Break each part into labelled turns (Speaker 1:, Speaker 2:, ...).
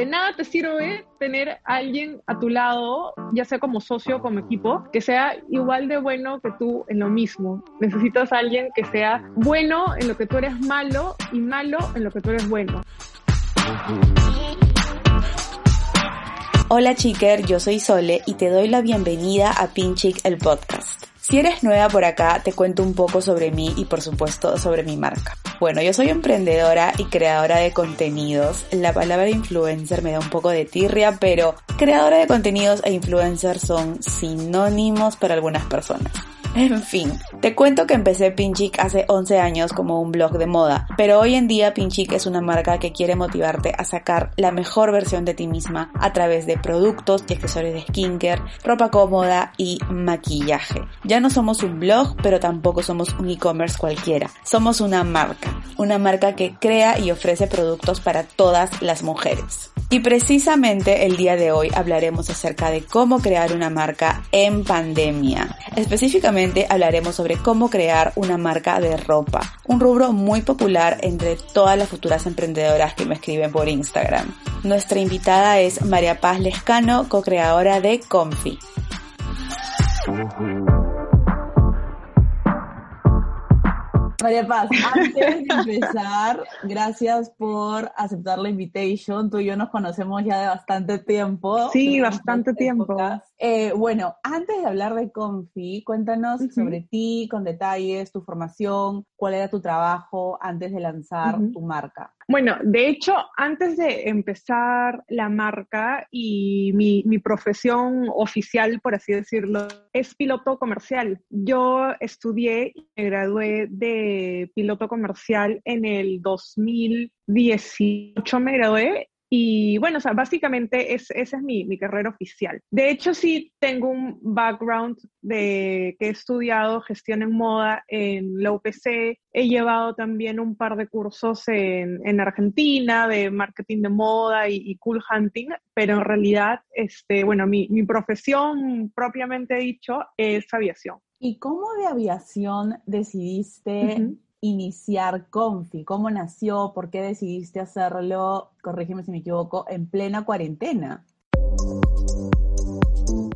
Speaker 1: De nada te sirve tener a alguien a tu lado, ya sea como socio o como equipo, que sea igual de bueno que tú en lo mismo. Necesitas a alguien que sea bueno en lo que tú eres malo y malo en lo que tú eres bueno.
Speaker 2: Hola chiker, yo soy Sole y te doy la bienvenida a Pinchic el podcast. Si eres nueva por acá, te cuento un poco sobre mí y por supuesto sobre mi marca. Bueno, yo soy emprendedora y creadora de contenidos. La palabra influencer me da un poco de tirria, pero creadora de contenidos e influencer son sinónimos para algunas personas. En fin, te cuento que empecé Pinchic hace 11 años como un blog de moda, pero hoy en día Pinchic es una marca que quiere motivarte a sacar la mejor versión de ti misma a través de productos y accesorios de skincare, ropa cómoda y maquillaje. Ya no somos un blog, pero tampoco somos un e-commerce cualquiera. Somos una marca, una marca que crea y ofrece productos para todas las mujeres. Y precisamente el día de hoy hablaremos acerca de cómo crear una marca en pandemia. Específicamente hablaremos sobre cómo crear una marca de ropa, un rubro muy popular entre todas las futuras emprendedoras que me escriben por Instagram. Nuestra invitada es María Paz Lescano, co-creadora de Comfy. María Paz, antes de empezar, gracias por aceptar la invitation. Tú y yo nos conocemos ya de bastante tiempo.
Speaker 1: Sí, bastante tiempo.
Speaker 2: Eh, bueno, antes de hablar de Confi, cuéntanos sobre ti, con detalles, tu formación, cuál era tu trabajo antes de lanzar tu marca.
Speaker 1: Bueno, de hecho, antes de empezar la marca y mi, mi, profesión oficial, por así decirlo, es piloto comercial. Yo estudié y me gradué de piloto comercial en el 2018, me gradué y bueno, o sea, básicamente es, esa es mi, mi, carrera oficial. De hecho, sí tengo un background de que he estudiado gestión en moda en la UPC. He llevado también un par de cursos en, en Argentina de marketing de moda y, cool hunting, pero en realidad, este, bueno, mi, mi profesión propiamente dicho es aviación.
Speaker 2: ¿Y cómo de aviación decidiste iniciar Confi? ¿Cómo nació? ¿Por qué decidiste hacerlo? Corrígeme si me equivoco, en plena cuarentena.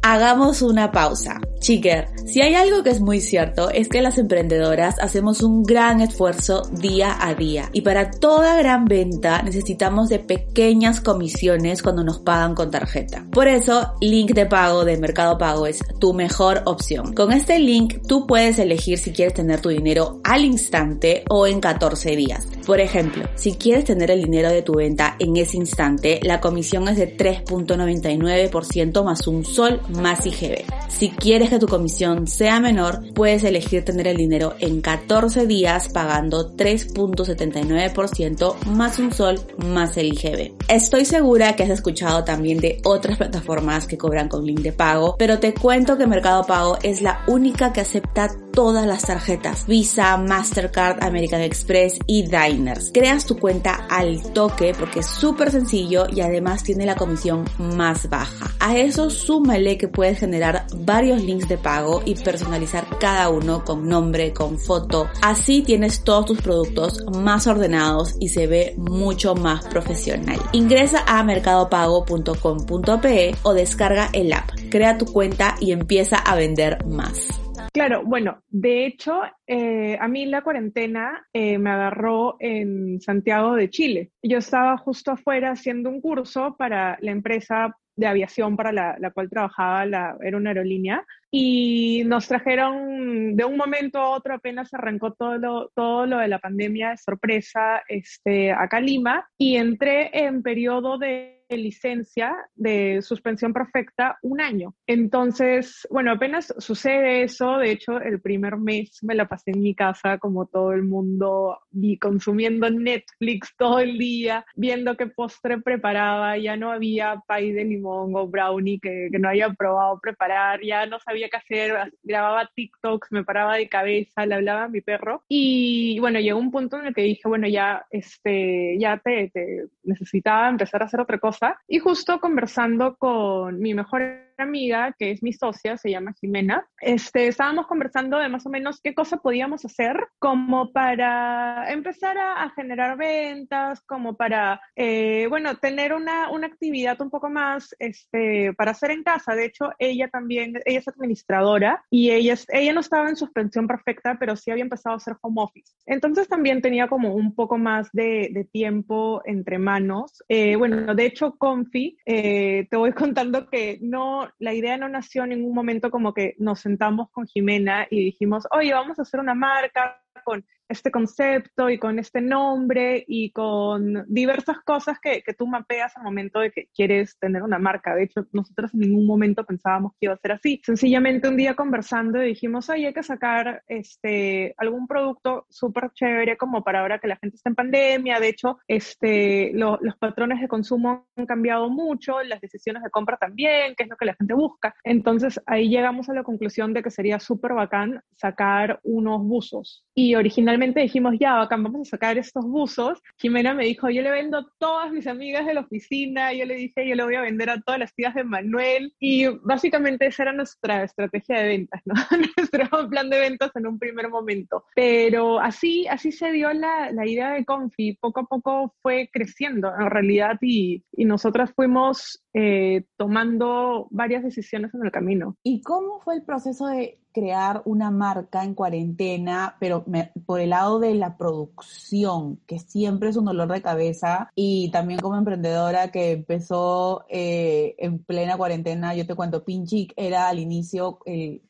Speaker 2: Hagamos una pausa. Chiker, si hay algo que es muy cierto es que las emprendedoras hacemos un gran esfuerzo día a día y para toda gran venta necesitamos de pequeñas comisiones cuando nos pagan con tarjeta. Por eso, link de pago de Mercado Pago es tu mejor opción. Con este link tú puedes elegir si quieres tener tu dinero al instante o en 14 días. Por ejemplo, si quieres tener el dinero de tu venta en ese instante, la comisión es de 3.99% más un sol más IGB. Si quieres tu comisión sea menor, puedes elegir tener el dinero en 14 días pagando 3.79% más un sol más el IGB. Estoy segura que has escuchado también de otras plataformas que cobran con link de pago, pero te cuento que Mercado Pago es la única que acepta todas las tarjetas Visa, Mastercard, American Express y Diners. Creas tu cuenta al toque porque es súper sencillo y además tiene la comisión más baja. A eso súmale que puedes generar varios links de pago y personalizar cada uno con nombre, con foto. Así tienes todos tus productos más ordenados y se ve mucho más profesional. Ingresa a mercadopago.com.pe o descarga el app. Crea tu cuenta y empieza a vender más.
Speaker 1: Claro, bueno, de hecho, eh, a mí la cuarentena eh, me agarró en Santiago de Chile. Yo estaba justo afuera haciendo un curso para la empresa de aviación para la, la cual trabajaba, era una aerolínea, y nos trajeron de un momento a otro, apenas arrancó todo lo, todo lo de la pandemia de sorpresa este, a Lima, y entré en periodo de licencia de suspensión perfecta un año. Entonces, bueno, apenas sucede eso, de hecho, el primer mes me la pasé en mi casa como todo el mundo, y consumiendo Netflix todo el día, viendo qué postre preparaba, ya no había pay de limón o brownie que, que no había probado preparar, ya no sabía qué hacer, grababa TikToks, me paraba de cabeza, le hablaba a mi perro y bueno, llegó un punto en el que dije, bueno, ya, este, ya te, te necesitaba empezar a hacer otra cosa y justo conversando con mi mejor amiga, que es mi socia, se llama Jimena, este, estábamos conversando de más o menos qué cosa podíamos hacer como para empezar a, generar ventas, como para, eh, bueno, tener una, una, actividad un poco más este, para hacer en casa. De hecho, ella también, ella es administradora y ella, ella no estaba en suspensión perfecta, pero sí había empezado a hacer home office. Entonces también tenía como un poco más de, de tiempo entre manos. Eh, bueno, de hecho, Confi, eh, te voy contando que no, la idea no nació en ningún momento como que nos sentamos con Jimena y dijimos, oye, vamos a hacer una marca con este concepto y con este nombre y con diversas cosas que, que, tú mapeas al momento de que quieres tener una marca. De hecho, nosotros en ningún momento pensábamos que iba a ser así. Sencillamente un día conversando dijimos, oye, hay que sacar este, algún producto súper chévere como para ahora que la gente está en pandemia. De hecho, este, los patrones de consumo han cambiado mucho, las decisiones de compra también, que es lo que la gente busca. Entonces ahí llegamos a la conclusión de que sería súper bacán sacar unos buzos. Y originalmente dijimos, ya, bacán, vamos a sacar estos buzos. Jimena me dijo, yo le vendo a todas mis amigas de la oficina, yo le dije, yo le voy a vender a todas las tías de Manuel. Y básicamente esa era nuestra estrategia de ventas, ¿no? Nuestro plan de ventas en un primer momento. Pero así, así se dio la, la idea de Confi. Poco a poco fue creciendo en realidad y, y nosotras fuimos eh, tomando varias decisiones en el camino.
Speaker 2: ¿Y cómo fue el proceso de crear una marca en cuarentena, pero por el lado de la producción, que siempre es un dolor de cabeza, y también como emprendedora que empezó eh, en plena cuarentena, yo te cuento, Pinchic era al inicio el,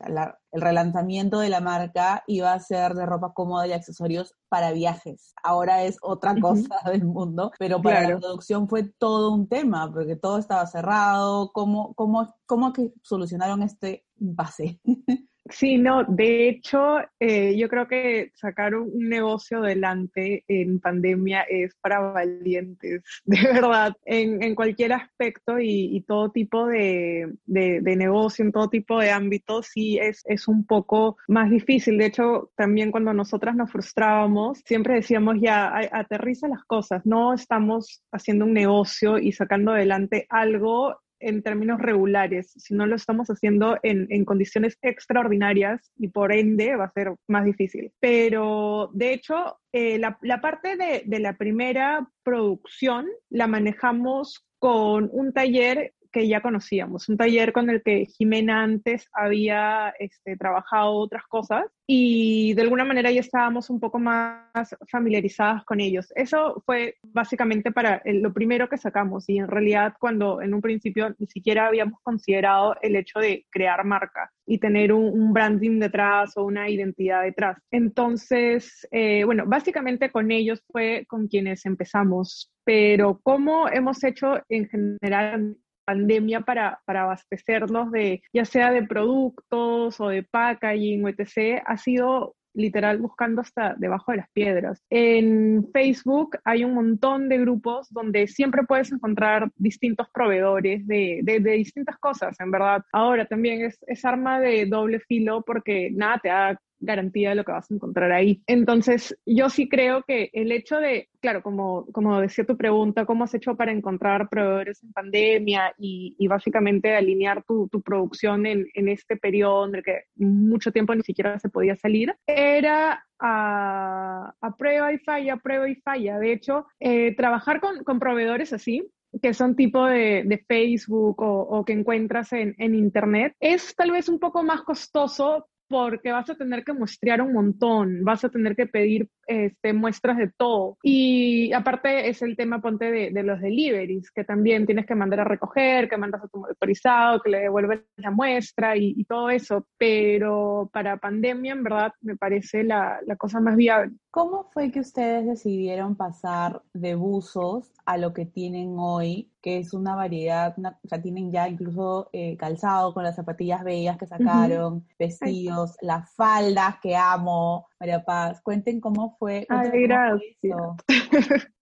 Speaker 2: el relanzamiento de la marca iba a ser de ropa cómoda y accesorios para viajes. Ahora es otra cosa del mundo, pero para la producción fue todo un tema, porque todo estaba cerrado. ¿Cómo, cómo, cómo que solucionaron este impasse?
Speaker 1: Sí, no, de hecho, eh, yo creo que sacar un negocio adelante en pandemia es para valientes, de verdad, en, en cualquier aspecto y, todo tipo de, de, negocio, en todo tipo de ámbitos, sí es, es un poco más difícil. De hecho, también cuando nosotras nos frustrábamos, siempre decíamos, ya, aterriza las cosas, no estamos haciendo un negocio y sacando adelante algo en términos regulares, si no lo estamos haciendo en, en, condiciones extraordinarias y por ende va a ser más difícil. Pero de hecho, eh, la, la, parte de, de la primera producción la manejamos con un taller que ya conocíamos, un taller con el que Jimena antes había este, trabajado otras cosas y de alguna manera ya estábamos un poco más familiarizadas con ellos. Eso fue básicamente para lo primero que sacamos y en realidad cuando en un principio ni siquiera habíamos considerado el hecho de crear marca y tener un, branding detrás o una identidad detrás. Entonces, eh, bueno, básicamente con ellos fue con quienes empezamos, pero ¿cómo hemos hecho en general pandemia para, para abastecernos de, ya sea de productos o de packaging o etc., ha sido literal buscando hasta debajo de las piedras. En Facebook hay un montón de grupos donde siempre puedes encontrar distintos proveedores de, de, distintas cosas, en verdad. Ahora también es, es, arma de doble filo porque nada te da garantía de lo que vas a encontrar ahí. Entonces, yo sí creo que el hecho de, claro, como, como decía tu pregunta, ¿cómo has hecho para encontrar proveedores en pandemia y, básicamente alinear tu, producción en, este periodo en el que mucho tiempo ni siquiera se podía salir? Era a, prueba y falla, prueba y falla. De hecho, eh, trabajar con, proveedores así que son tipo de, Facebook o, que encuentras en, en, Internet, es tal vez un poco más costoso porque vas a tener que muestrear un montón, vas a tener que pedir este, muestras de todo. Y aparte es el tema, ponte, de, los deliveries, que también tienes que mandar a recoger, que mandas a tu autorizado, que le devuelves la muestra y, todo eso. Pero para pandemia, en verdad, me parece la cosa más viable.
Speaker 2: ¿Cómo fue que ustedes decidieron pasar de buzos a lo que tienen hoy, que es una variedad, una, o sea, tienen ya incluso eh, calzado con las zapatillas bellas que sacaron, uh -huh. vestidos, Ay. las faldas que amo, María Paz. Cuenten cómo fue.
Speaker 1: Ay, gracias.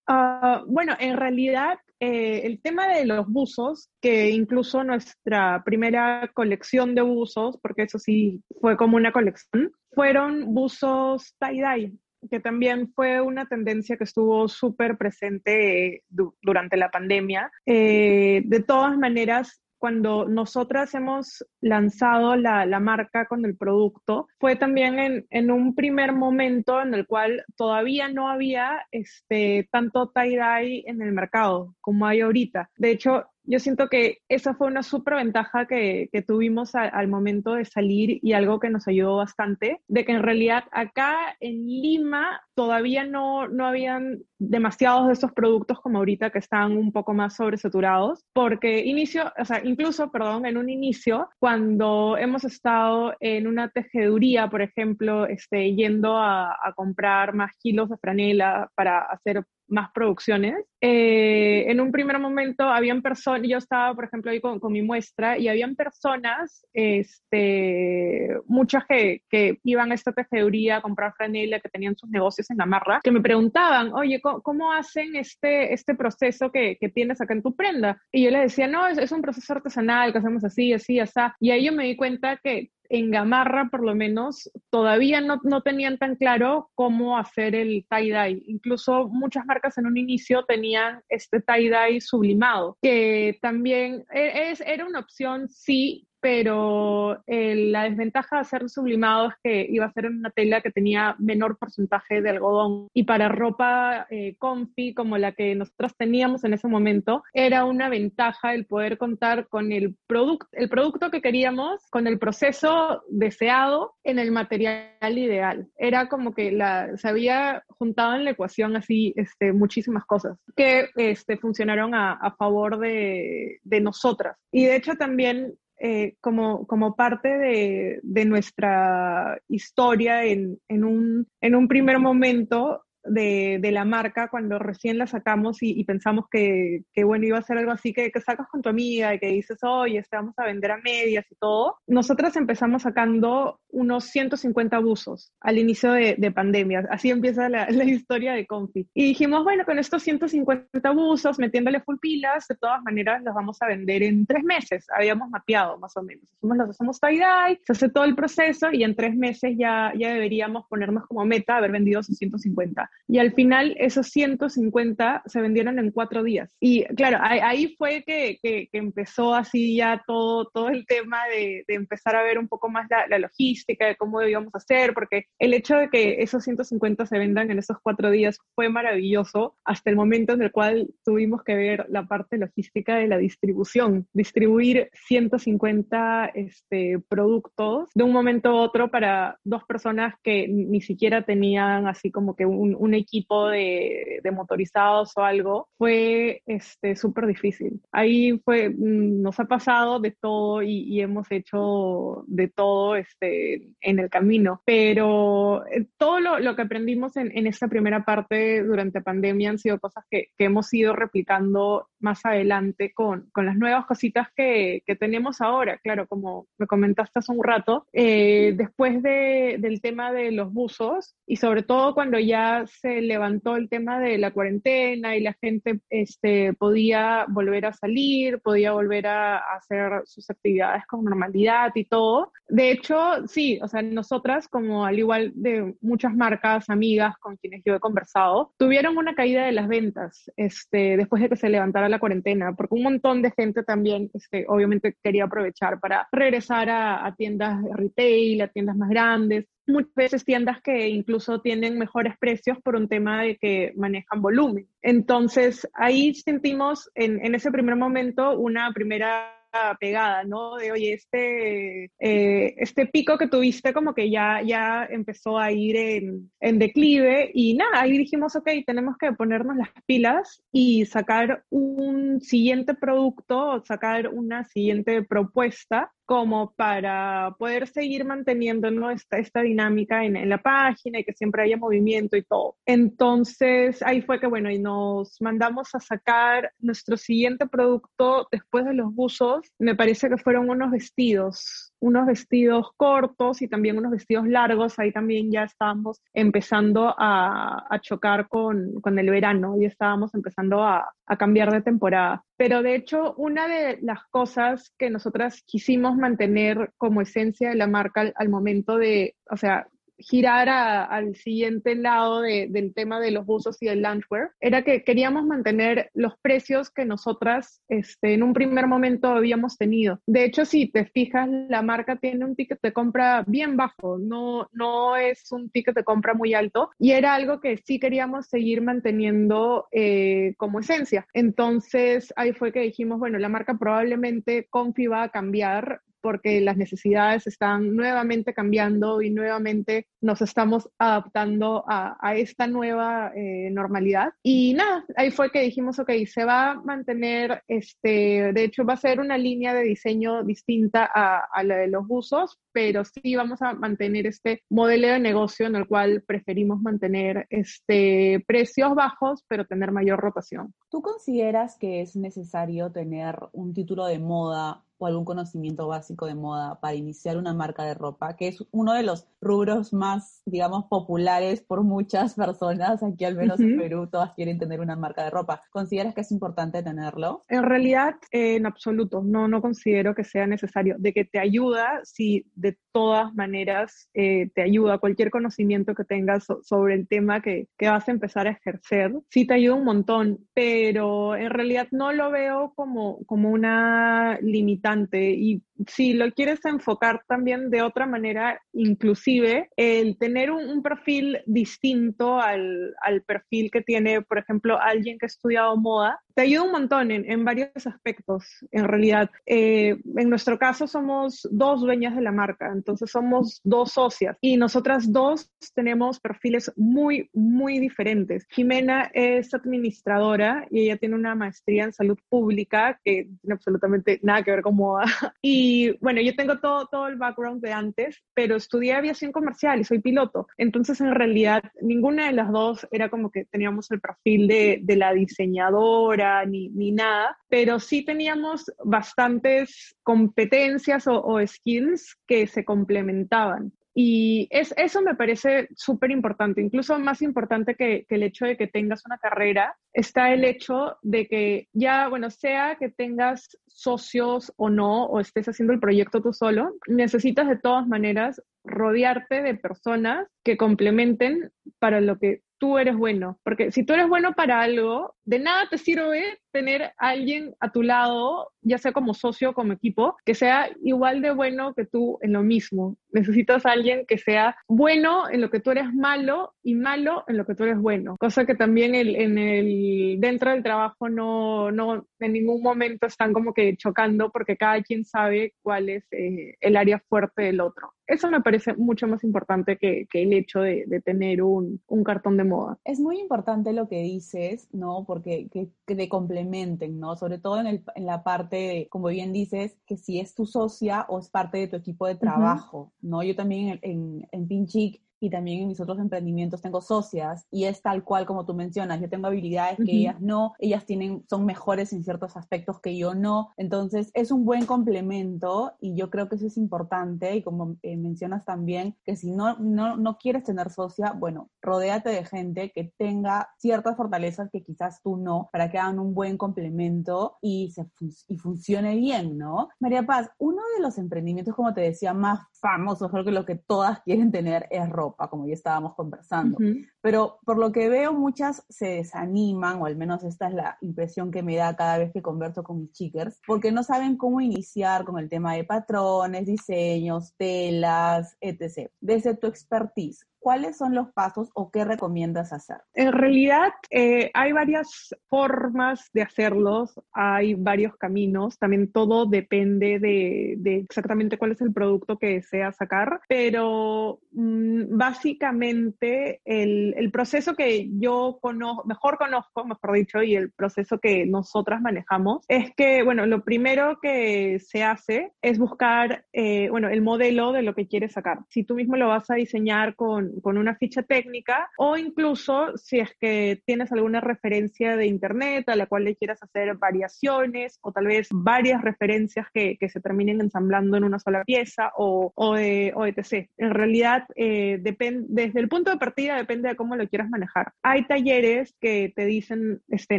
Speaker 1: uh, bueno, en realidad eh, el tema de los buzos, que incluso nuestra primera colección de buzos, porque eso sí fue como una colección, fueron buzos tie-dye que también fue una tendencia que estuvo súper presente du durante la pandemia. Eh, de todas maneras, cuando nosotras hemos lanzado la, la marca con el producto, fue también en, en, un primer momento en el cual todavía no había este, tanto tie-dye en el mercado como hay ahorita. De hecho, yo siento que esa fue una súper ventaja que, que tuvimos al momento de salir y algo que nos ayudó bastante, de que en realidad acá en Lima todavía no, no habían demasiados de estos productos como ahorita que están un poco más sobresaturados, porque inicio, o sea, incluso, perdón, en un inicio, cuando hemos estado en una tejeduría, por ejemplo, este, yendo a, a comprar más kilos de franela para hacer más producciones. Eh, en un primer momento habían personas, yo estaba, por ejemplo, ahí con, con, mi muestra y habían personas, este, muchas que, que, iban a esta tejeduría a comprar franela, que tenían sus negocios en Gamarra, que me preguntaban, oye, ¿cómo, cómo hacen este, este proceso que, que, tienes acá en tu prenda? Y yo les decía, no, es, es un proceso artesanal que hacemos así, así, así. Y ahí yo me di cuenta que en Gamarra, por lo menos, todavía no, no tenían tan claro cómo hacer el tie-dye. Incluso muchas marcas en un inicio tenían este tie-dye sublimado, que también e, es, era una opción, sí, pero eh, la desventaja de hacer sublimado es que iba a ser una tela que tenía menor porcentaje de algodón y para ropa eh, comfy como la que nosotros teníamos en ese momento era una ventaja el poder contar con el, producto el producto que queríamos, con el proceso deseado en el material ideal. Era como que la, se había juntado en la ecuación así este, muchísimas cosas que este, funcionaron a, a favor de, de nosotras. Y de hecho también eh, como, como parte de, de nuestra historia en, en, un, en un primer momento de, de, la marca cuando recién la sacamos y, y pensamos que, que, bueno, iba a ser algo así que, que, sacas con tu amiga y que dices, oye, este vamos a vender a medias y todo. Nosotras empezamos sacando unos 150 buzos al inicio de, de pandemia. Así empieza la, la, historia de Confi. Y dijimos, bueno, con estos 150 buzos, metiéndole full pilas, de todas maneras los vamos a vender en tres meses. Habíamos mapeado más o menos. Hicimos, los hacemos tie-dye, se hace todo el proceso y en tres meses ya, ya deberíamos ponernos como meta haber vendido esos 150 y al final esos 150 se vendieron en cuatro días. Y claro, ahí, fue que, que, que, empezó así ya todo, todo el tema de, de empezar a ver un poco más la, la, logística, de cómo debíamos hacer, porque el hecho de que esos 150 se vendan en esos cuatro días fue maravilloso hasta el momento en el cual tuvimos que ver la parte logística de la distribución, distribuir 150 este, productos de un momento a otro para dos personas que ni siquiera tenían así como que un un equipo de, de, motorizados o algo, fue este, súper difícil. Ahí fue, mm, nos ha pasado de todo y, y hemos hecho de todo este, en el camino, pero eh, todo lo, que aprendimos en, en, esta primera parte durante pandemia han sido cosas que, que hemos ido replicando más adelante con, con las nuevas cositas que, que, tenemos ahora. Claro, como me comentaste hace un rato, eh, después de, del tema de los buzos y sobre todo cuando ya se levantó el tema de la cuarentena y la gente este, podía volver a salir, podía volver a, a hacer sus actividades con normalidad y todo. De hecho, sí, o sea, nosotras, como al igual de muchas marcas, amigas con quienes yo he conversado, tuvieron una caída de las ventas este, después de que se levantara la cuarentena, porque un montón de gente también, este, obviamente, quería aprovechar para regresar a, a tiendas retail, a tiendas más grandes, muchas veces tiendas que incluso tienen mejores precios por un tema de que manejan volumen. Entonces, ahí sentimos en, en ese primer momento una primera pegada, ¿no? De, oye, este, eh, este pico que tuviste como que ya, ya empezó a ir en, en, declive y nada, ahí dijimos, ok, tenemos que ponernos las pilas y sacar un siguiente producto, sacar una siguiente propuesta como para poder seguir manteniendo esta, dinámica en, en, la página y que siempre haya movimiento y todo. Entonces ahí fue que, bueno, y nos mandamos a sacar nuestro siguiente producto después de los buzos, me parece que fueron unos vestidos unos vestidos cortos y también unos vestidos largos, ahí también ya estábamos empezando a, a chocar con, con, el verano y estábamos empezando a, a, cambiar de temporada. Pero de hecho, una de las cosas que nosotras quisimos mantener como esencia de la marca al, al momento de, o sea, girar al siguiente lado del tema de los buzos y el loungewear, era que queríamos mantener los precios que nosotras este, en un primer momento habíamos tenido. De hecho, si te fijas, la marca tiene un ticket de compra bien bajo, no, no es un ticket de compra muy alto y era algo que sí queríamos seguir manteniendo eh, como esencia. Entonces, ahí fue que dijimos, bueno, la marca probablemente Confi va a cambiar porque las necesidades están nuevamente cambiando y nuevamente nos estamos adaptando a, esta nueva eh, normalidad. Y nada, ahí fue que dijimos, ok, se va a mantener, este, de hecho va a ser una línea de diseño distinta a, a la de los usos, pero sí vamos a mantener este modelo de negocio en el cual preferimos mantener este, precios bajos, pero tener mayor rotación.
Speaker 2: ¿Tú consideras que es necesario tener un título de moda o algún conocimiento básico de moda para iniciar una marca de ropa, que es uno de los rubros más, digamos, populares por muchas personas. Aquí al menos en Perú todas quieren tener una marca de ropa. ¿Consideras que es importante tenerlo?
Speaker 1: En realidad, en absoluto, no, no considero que sea necesario. De que te ayuda, si de todas maneras eh, te ayuda. Cualquier conocimiento que tengas sobre el tema que, que vas a empezar a ejercer, sí te ayuda un montón, pero en realidad no lo veo como, como una limitante. Y si lo quieres enfocar también de otra manera, inclusive el tener un, perfil distinto al, al, perfil que tiene, por ejemplo, alguien que ha estudiado moda, te ayuda un montón en, en varios aspectos, en realidad. Eh, en nuestro caso somos dos dueñas de la marca, entonces somos dos socias y nosotras dos tenemos perfiles muy, muy diferentes. Jimena es administradora y ella tiene una maestría en salud pública que tiene absolutamente nada que ver con moda. Y bueno, yo tengo todo, todo el background de antes, pero estudié aviación comercial y soy piloto. Entonces, en realidad, ninguna de las dos era como que teníamos el perfil de, de la diseñadora ni, nada, pero sí teníamos bastantes competencias o, o skills que se complementaban. Y es, eso me parece súper importante, incluso más importante que, que, el hecho de que tengas una carrera, está el hecho de que ya, bueno, sea que tengas socios o no, o estés haciendo el proyecto tú solo, necesitas de todas maneras rodearte de personas que complementen para lo que tú eres bueno. Porque si tú eres bueno para algo, de nada te sirve tener a alguien a tu lado, ya sea como socio o como equipo, que sea igual de bueno que tú en lo mismo. Necesitas a alguien que sea bueno en lo que tú eres malo y malo en lo que tú eres bueno. Cosa que también el, en el, dentro del trabajo no, no en ningún momento están como que chocando porque cada quien sabe cuál es eh, el área fuerte del otro. Eso me parece mucho más importante que, que el hecho de, de tener un, un, cartón de moda.
Speaker 2: Es muy importante lo que dices, ¿no? Porque que, que te complementen, ¿no? Sobre todo en, el, en, la parte, de, como bien dices, que si es tu socia o es parte de tu equipo de trabajo, uh -huh. ¿no? Yo también en, en, en Pinchic y también en mis otros emprendimientos tengo socias y es tal cual como tú mencionas, yo tengo habilidades que uh -huh. ellas no, ellas tienen, son mejores en ciertos aspectos que yo no, entonces es un buen complemento y yo creo que eso es importante y como eh, mencionas también, que si no, no, no quieres tener socia, bueno, rodéate de gente que tenga ciertas fortalezas que quizás tú no, para que hagan un buen complemento y, se, y funcione bien, ¿no? María Paz, uno de los emprendimientos, como te decía, más famosos, creo que lo que todas quieren tener es ropa como ya estábamos conversando. Uh -huh. Pero por lo que veo, muchas se desaniman, o al menos esta es la impresión que me da cada vez que converso con mis chicas, porque no saben cómo iniciar con el tema de patrones, diseños, telas, etc. Desde tu expertise, ¿cuáles son los pasos o qué recomiendas hacer?
Speaker 1: En realidad eh, hay varias formas de hacerlos, hay varios caminos, también todo depende de, exactamente cuál es el producto que deseas sacar, pero mmm, básicamente el, el, proceso que yo conozco, mejor conozco, mejor dicho, y el proceso que nosotras manejamos es que, bueno, lo primero que se hace es buscar, eh, bueno, el modelo de lo que quieres sacar. Si tú mismo lo vas a diseñar con con, una ficha técnica o incluso si es que tienes alguna referencia de internet a la cual le quieras hacer variaciones o tal vez varias referencias que, que se terminen ensamblando en una sola pieza o, o, o etc. En realidad, eh, depende, desde el punto de partida depende de cómo lo quieras manejar. Hay talleres que te dicen, este,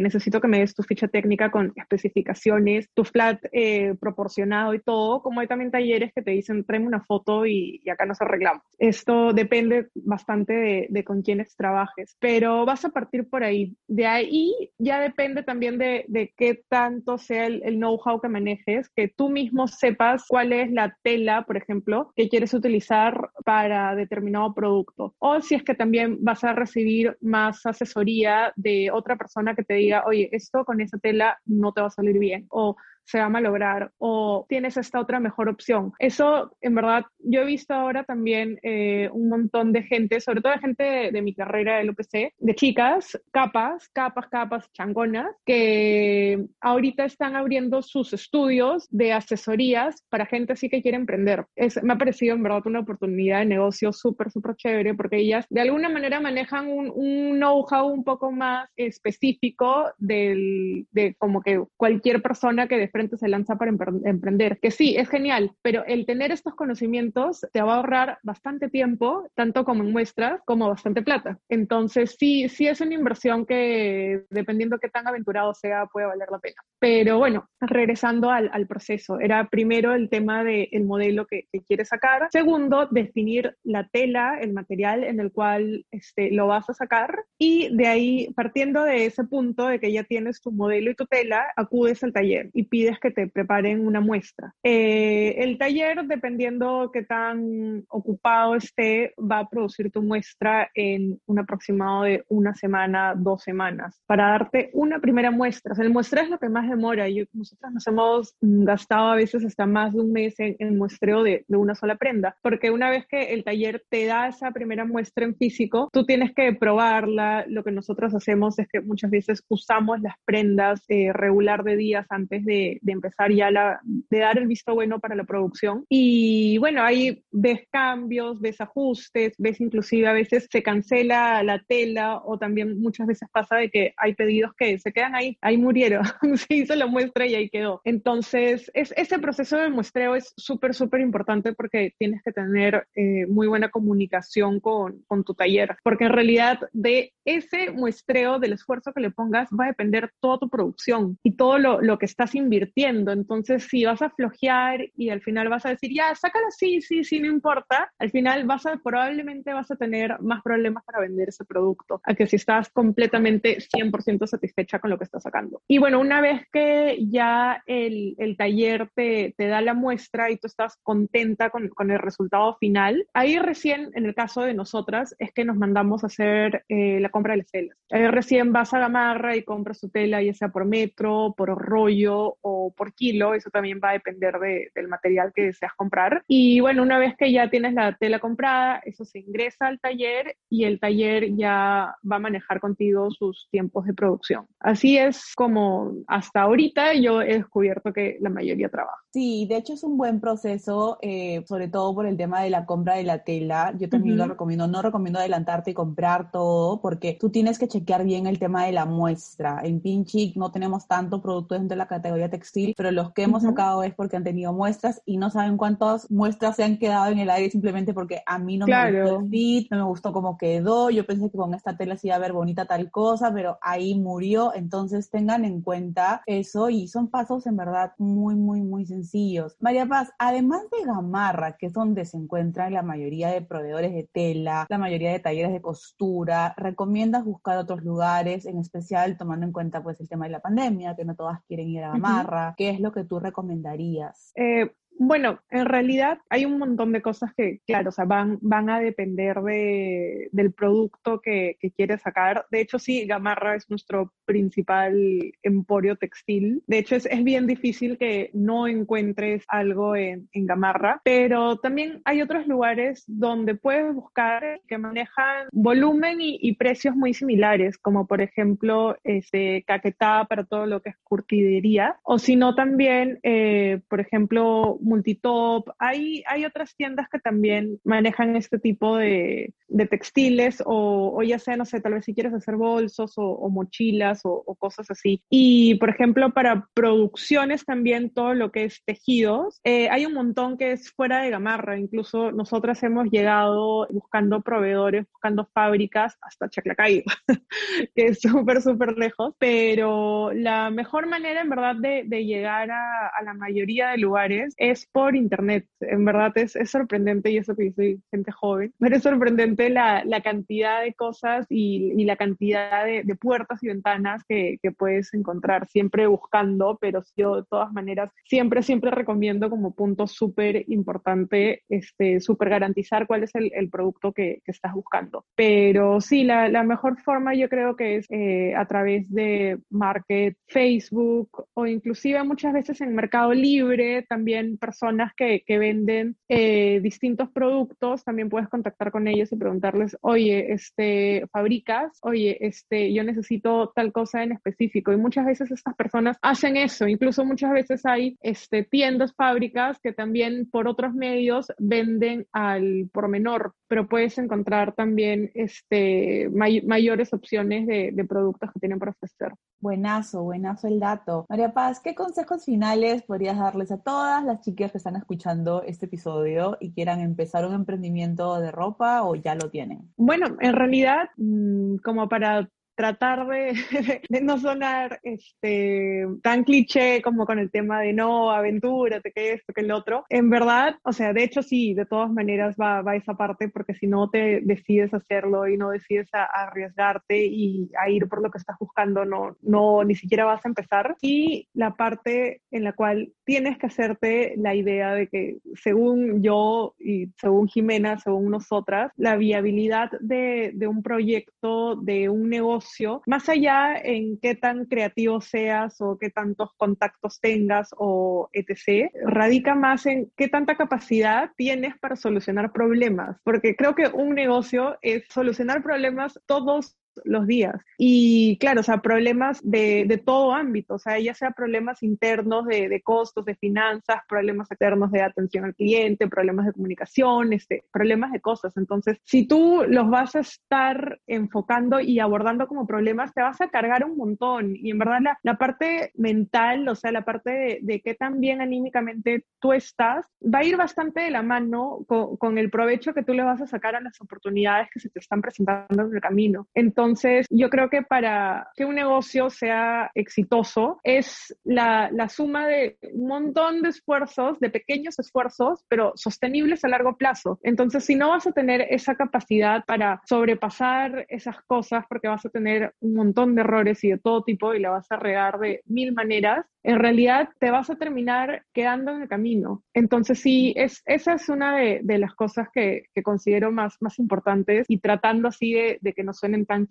Speaker 1: necesito que me des tu ficha técnica con especificaciones, tu flat eh, proporcionado y todo, como hay también talleres que te dicen, tráeme una foto y, y acá nos arreglamos. Esto depende bastante de, de, con quiénes trabajes, pero vas a partir por ahí. De ahí ya depende también de, de qué tanto sea el, el know-how que manejes, que tú mismo sepas cuál es la tela, por ejemplo, que quieres utilizar para determinado producto. O si es que también vas a recibir más asesoría de otra persona que te diga, oye, esto con esa tela no te va a salir bien. O se va a malograr o tienes esta otra mejor opción. Eso, en verdad, yo he visto ahora también eh, un montón de gente, sobre todo de gente de, de mi carrera del UPC, de chicas, capas, capas, capas, changonas, que ahorita están abriendo sus estudios de asesorías para gente así que quiere emprender. Es, me ha parecido, en verdad, una oportunidad de negocio súper, súper chévere porque ellas de alguna manera manejan un, un know-how un poco más específico del, de como que cualquier persona que de frente se lanza para emprender. Que sí, es genial, pero el tener estos conocimientos te va a ahorrar bastante tiempo, tanto como en muestras, como bastante plata. Entonces, sí, sí es una inversión que, dependiendo qué tan aventurado sea, puede valer la pena. Pero bueno, regresando al, al proceso, era primero el tema del de modelo que, que, quieres sacar. Segundo, definir la tela, el material en el cual este, lo vas a sacar. Y de ahí, partiendo de ese punto de que ya tienes tu modelo y tu tela, acudes al taller y pides que te preparen una muestra. Eh, el taller, dependiendo qué tan ocupado esté, va a producir tu muestra en un aproximado de una semana, dos semanas, para darte una primera muestra. O sea, el muestra es lo que más demora. Yo, nosotros nos hemos gastado a veces hasta más de un mes en, en muestreo de, de, una sola prenda, porque una vez que el taller te da esa primera muestra en físico, tú tienes que probarla. Lo que nosotros hacemos es que muchas veces usamos las prendas eh, regular de días antes de, de, empezar ya de dar el visto bueno para la producción. Y bueno, ahí ves cambios, ves ajustes, ves inclusive a veces se cancela la tela o también muchas veces pasa de que hay pedidos que se quedan ahí, ahí murieron, se hizo la muestra y ahí quedó. Entonces, es, ese proceso de muestreo es súper, súper importante porque tienes que tener eh, muy buena comunicación con, con tu taller, porque en realidad de ese muestreo, del esfuerzo que le pongas, va a depender toda tu producción y todo lo, lo que estás invirtiendo invirtiendo. Entonces, si vas a flojear y al final vas a decir, ya, sácala, sí, sí, sí, no importa, al final vas a, probablemente vas a tener más problemas para vender ese producto, a que si estás completamente 100% satisfecha con lo que estás sacando. Y bueno, una vez que ya el, el taller te, te, da la muestra y tú estás contenta con, con, el resultado final, ahí recién, en el caso de nosotras, es que nos mandamos a hacer eh, la compra de las telas. Ahí recién vas a Gamarra y compras tu tela, ya sea por metro, por rollo o por kilo, eso también va a depender de, del material que deseas comprar. Y bueno, una vez que ya tienes la tela comprada, eso se ingresa al taller y el taller ya va a manejar contigo sus tiempos de producción. Así es como hasta ahorita yo he descubierto que la mayoría trabaja.
Speaker 2: Sí, de hecho es un buen proceso, eh, sobre todo por el tema de la compra de la tela. Yo también uh -huh. lo recomiendo. No recomiendo adelantarte y comprar todo porque tú tienes que chequear bien el tema de la muestra. En Pinchic no tenemos tanto producto dentro de la categoría textil, pero los que hemos uh -huh. sacado es porque han tenido muestras y no saben cuántas muestras se han quedado en el aire simplemente porque a mí no claro. me gustó el fit, no me gustó cómo quedó. Yo pensé que con esta tela se iba a ver bonita tal cosa, pero ahí murió. Entonces tengan en cuenta eso y son pasos en verdad muy, muy, muy sencillos sencillos. María Paz, además de Gamarra, que es donde se encuentran la mayoría de proveedores de tela, la mayoría de talleres de costura, ¿recomiendas buscar otros lugares, en especial tomando en cuenta pues el tema de la pandemia, que no todas quieren ir a Gamarra? ¿Qué es lo que tú recomendarías?
Speaker 1: Eh, bueno, en realidad hay un montón de cosas que, claro, o sea, van, van a depender de, del producto que, que quieres sacar. De hecho, sí, Gamarra es nuestro principal emporio textil. De hecho, es, es bien difícil que no encuentres algo en, en, Gamarra, pero también hay otros lugares donde puedes buscar que manejan volumen y, y precios muy similares, como por ejemplo, este, Caquetá para todo lo que es curtidería, o si no también, eh, por ejemplo, Multitop. Hay, hay otras tiendas que también manejan este tipo de, de textiles o, o, ya sea, no sé, tal vez si quieres hacer bolsos o, mochilas o, cosas así. Y, por ejemplo, para producciones también todo lo que es tejidos, eh, hay un montón que es fuera de Gamarra. Incluso nosotras hemos llegado buscando proveedores, buscando fábricas hasta Chaclacayo, que es súper, súper lejos. Pero la mejor manera, en verdad, de, de llegar a, a, la mayoría de lugares es por internet. En verdad es, es sorprendente, y eso que soy gente joven, pero es sorprendente la, la cantidad de cosas y, y la cantidad de, de, puertas y ventanas que, que puedes encontrar, siempre buscando, pero yo de todas maneras siempre, siempre recomiendo como punto súper importante, este, súper garantizar cuál es el, el producto que, que, estás buscando. Pero sí, la, la, mejor forma yo creo que es eh, a través de Market, Facebook o inclusive muchas veces en Mercado Libre, también personas que, que venden eh, distintos productos, también puedes contactar con ellos y preguntarles, oye, este, fabricas, oye, este, yo necesito tal cosa en específico. Y muchas veces estas personas hacen eso, incluso muchas veces hay este, tiendas, fábricas que también por otros medios venden al por menor, pero puedes encontrar también este, may mayores opciones de, de productos que tienen para ofrecer.
Speaker 2: Buenazo, buenazo el dato. María Paz, ¿qué consejos finales podrías darles a todas las chicas que están escuchando este episodio y quieran empezar un emprendimiento de ropa o ya lo tienen?
Speaker 1: Bueno, en realidad, mm, como para tratar de, de, no sonar este, tan cliché como con el tema de no, aventúrate, que esto, que el otro. En verdad, o sea, de hecho sí, de todas maneras va, va esa parte porque si no te decides hacerlo y no decides a, a arriesgarte y a ir por lo que estás buscando, no, no, ni siquiera vas a empezar. Y la parte en la cual tienes que hacerte la idea de que según yo y según Jimena, según nosotras, la viabilidad de, de un proyecto, de un negocio, más allá en qué tan creativo seas o qué tantos contactos tengas o etc., radica más en qué tanta capacidad tienes para solucionar problemas, porque creo que un negocio es solucionar problemas todos los días. Y claro, o sea, problemas de, de todo ámbito, o sea, ya sea problemas internos de, de, costos, de finanzas, problemas externos de atención al cliente, problemas de comunicación, este, problemas de cosas. Entonces, si tú los vas a estar enfocando y abordando como problemas, te vas a cargar un montón. Y en verdad la, la parte mental, o sea, la parte de, de qué tan bien anímicamente tú estás, va a ir bastante de la mano con, con el provecho que tú le vas a sacar a las oportunidades que se te están presentando en el camino. Entonces, entonces, yo creo que para que un negocio sea exitoso es la, la, suma de un montón de esfuerzos, de pequeños esfuerzos, pero sostenibles a largo plazo. Entonces, si no vas a tener esa capacidad para sobrepasar esas cosas, porque vas a tener un montón de errores y de todo tipo y la vas a regar de mil maneras, en realidad te vas a terminar quedando en el camino. Entonces, sí, es, esa es una de, de las cosas que, que, considero más, más importantes y tratando así de, de que no suenen tan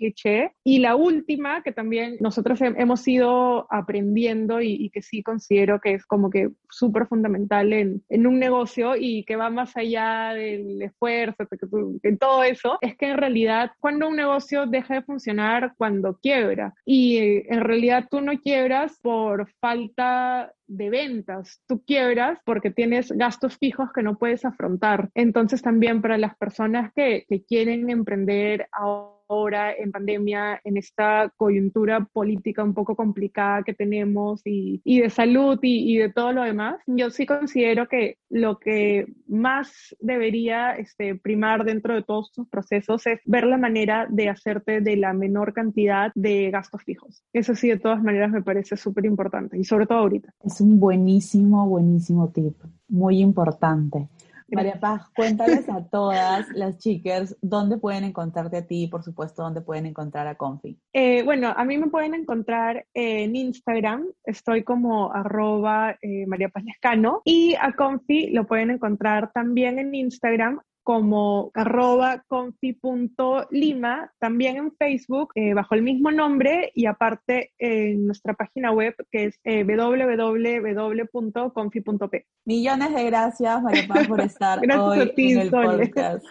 Speaker 1: Y la última, que también nosotros hemos ido aprendiendo y, y, que sí considero que es como que súper fundamental en, en, un negocio y que va más allá del esfuerzo, en todo eso, es que en realidad cuando un negocio deja de funcionar, cuando quiebra. Y eh, en realidad tú no quiebras por falta de ventas. Tú quiebras porque tienes gastos fijos que no puedes afrontar. Entonces también para las personas que, que quieren emprender ahora en pandemia, en esta coyuntura política un poco complicada que tenemos y, y de salud y, y, de todo lo demás, yo sí considero que lo que más debería este, primar dentro de todos estos procesos es ver la manera de hacerte de la menor cantidad de gastos fijos. Eso sí, de todas maneras me parece súper importante y sobre todo ahorita.
Speaker 2: Es un buenísimo, buenísimo tip, muy importante. María Paz, cuéntales a todas las chicas dónde pueden encontrarte a ti y, por supuesto, dónde pueden encontrar a Confi.
Speaker 1: Eh, bueno, a mí me pueden encontrar en Instagram, estoy como arroba eh, María Paz Lescano, y a Confi lo pueden encontrar también en Instagram como arroba confi.lima, también en Facebook eh, bajo el mismo nombre y aparte en nuestra página web que es eh, www.confi.p.
Speaker 2: Millones de gracias, María Paz, por estar hoy en el podcast.